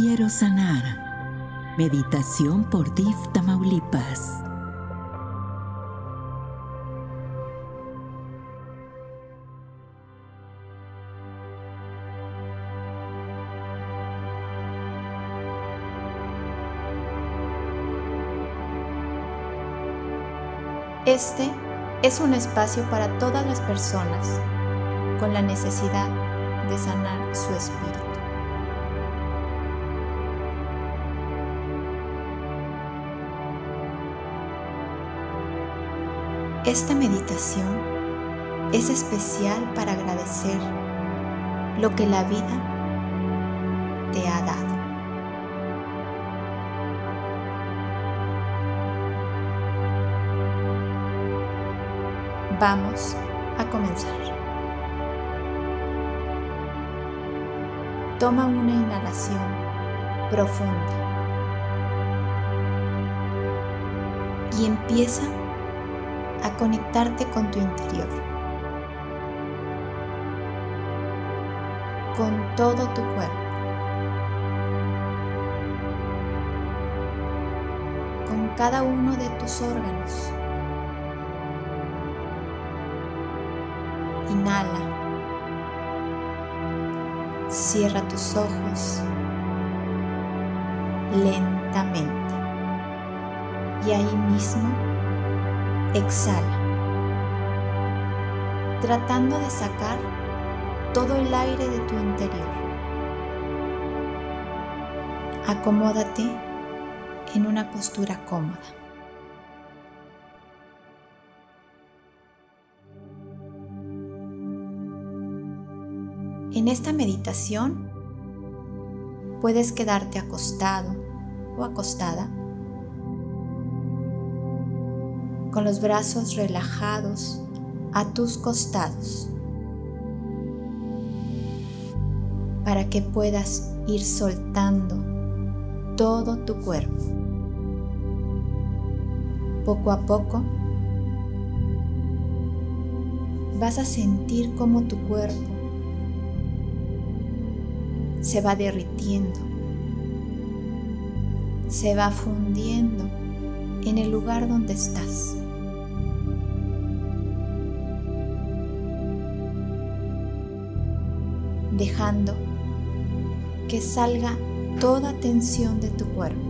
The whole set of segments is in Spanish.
Quiero sanar. Meditación por DIF Tamaulipas. Este es un espacio para todas las personas con la necesidad de sanar su espíritu. Esta meditación es especial para agradecer lo que la vida te ha dado. Vamos a comenzar. Toma una inhalación profunda y empieza a conectarte con tu interior, con todo tu cuerpo, con cada uno de tus órganos. Inhala. Cierra tus ojos lentamente. Y ahí mismo exhala, tratando de sacar todo el aire de tu interior. Acomódate en una postura cómoda. En esta meditación puedes quedarte acostado o acostada con los brazos relajados a tus costados para que puedas ir soltando todo tu cuerpo. Poco a poco vas a sentir como tu cuerpo se va derritiendo, se va fundiendo en el lugar donde estás. Dejando que salga toda tensión de tu cuerpo.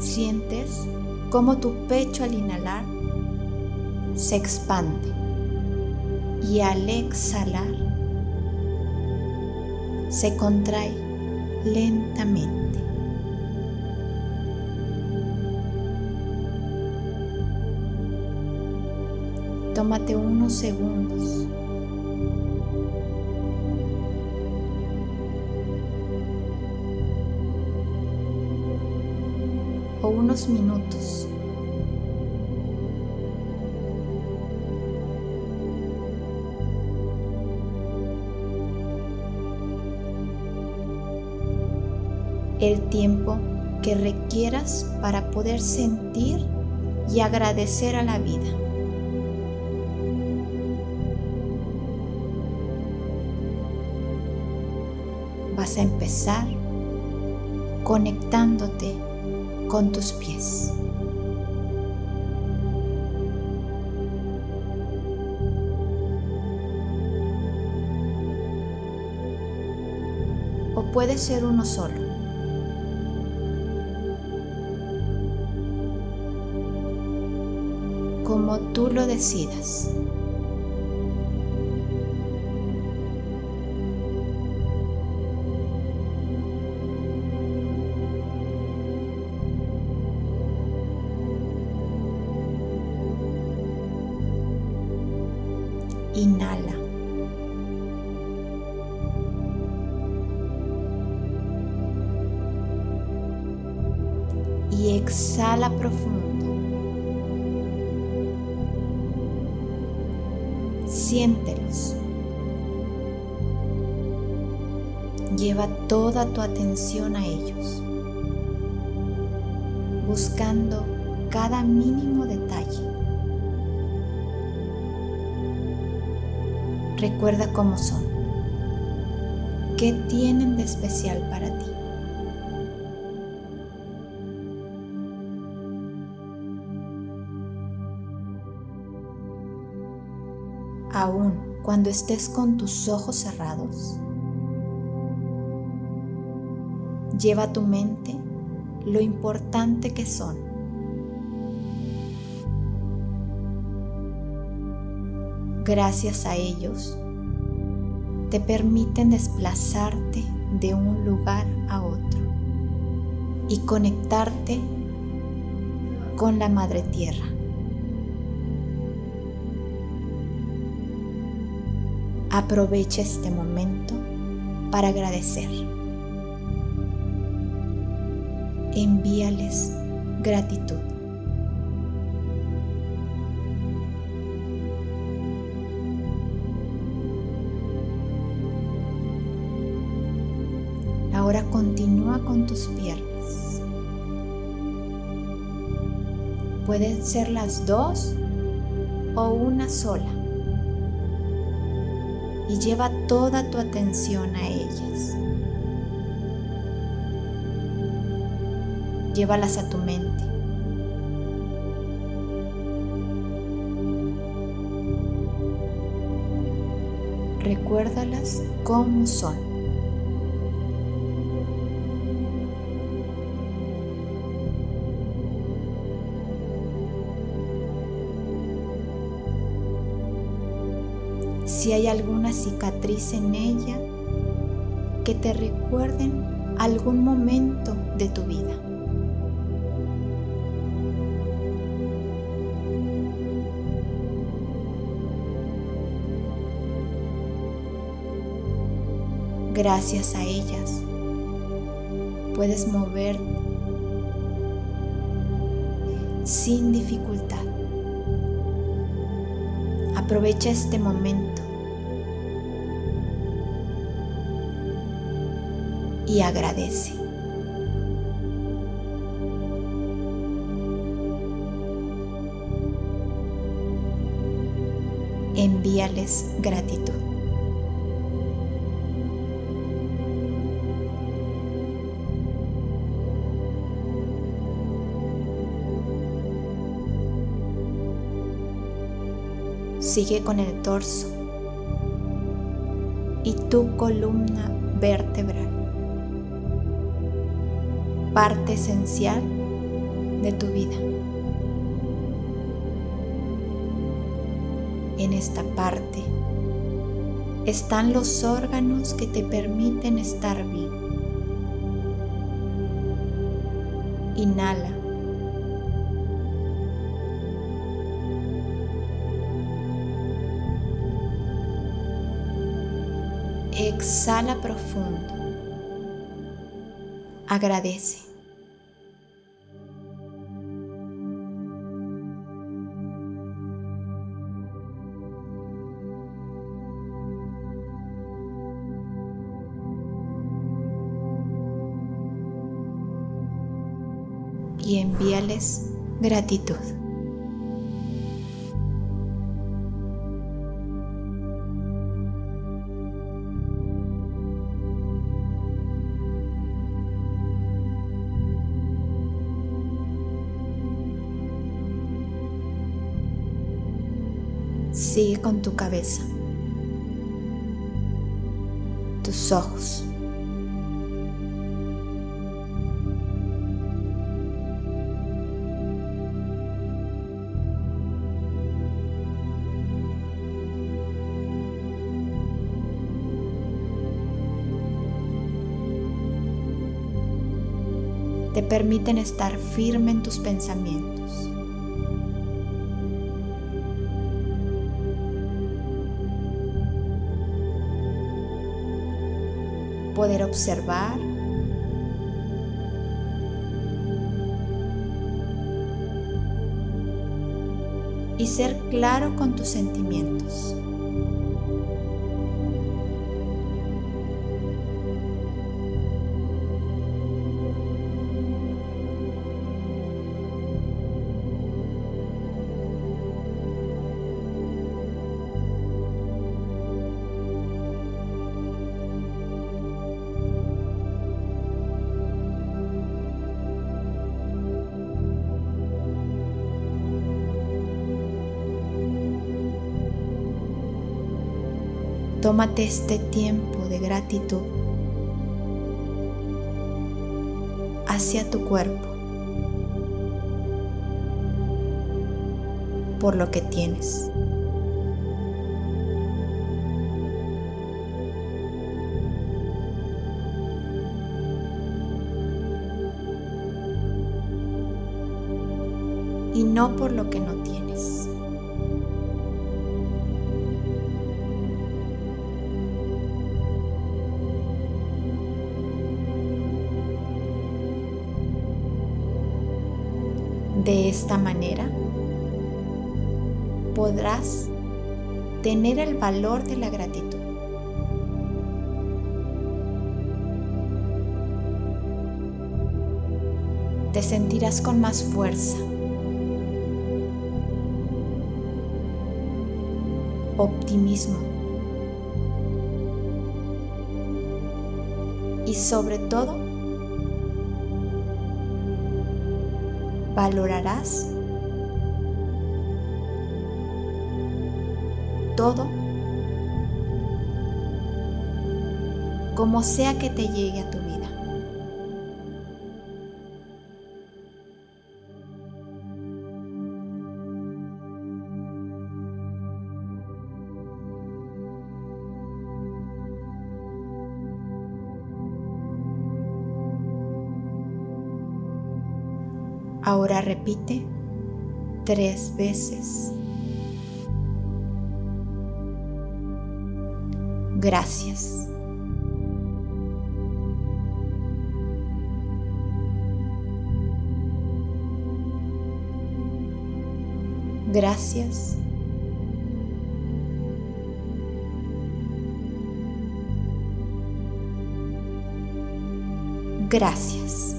Sientes cómo tu pecho al inhalar se expande y al exhalar se contrae lentamente. Tómate unos segundos. o unos minutos el tiempo que requieras para poder sentir y agradecer a la vida. Vas a empezar conectándote con tus pies. O puede ser uno solo. como tú lo decidas. Siéntelos. Lleva toda tu atención a ellos, buscando cada mínimo detalle. Recuerda cómo son. ¿Qué tienen de especial para ti? Aún cuando estés con tus ojos cerrados, lleva a tu mente lo importante que son. Gracias a ellos, te permiten desplazarte de un lugar a otro y conectarte con la Madre Tierra. Aprovecha este momento para agradecer. Envíales gratitud. Ahora continúa con tus piernas. Pueden ser las dos o una sola. Y lleva toda tu atención a ellas. Llévalas a tu mente. Recuérdalas como son. Si hay alguna cicatriz en ella que te recuerden algún momento de tu vida. Gracias a ellas puedes mover sin dificultad. Aprovecha este momento y agradece. Envíales gratitud. Sigue con el torso y tu columna vertebral parte esencial de tu vida. En esta parte están los órganos que te permiten estar vivo. Inhala. Exhala profundo. Agradece. y envíales gratitud. Sigue con tu cabeza, tus ojos. te permiten estar firme en tus pensamientos. Poder observar y ser claro con tus sentimientos. Tómate este tiempo de gratitud hacia tu cuerpo por lo que tienes. Y no por lo que no esta manera podrás tener el valor de la gratitud. Te sentirás con más fuerza, optimismo y sobre todo valorarás todo como sea que te llegue a tu vida. Repite tres veces. Gracias. Gracias. Gracias.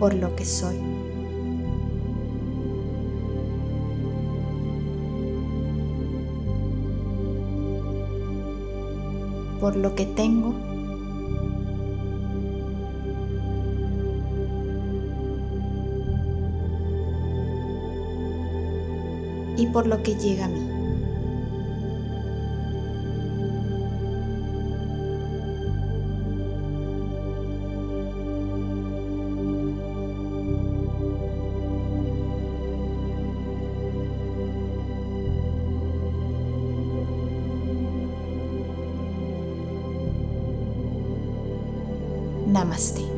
Por lo que soy. por lo que tengo y por lo que llega a mí. ナマスティ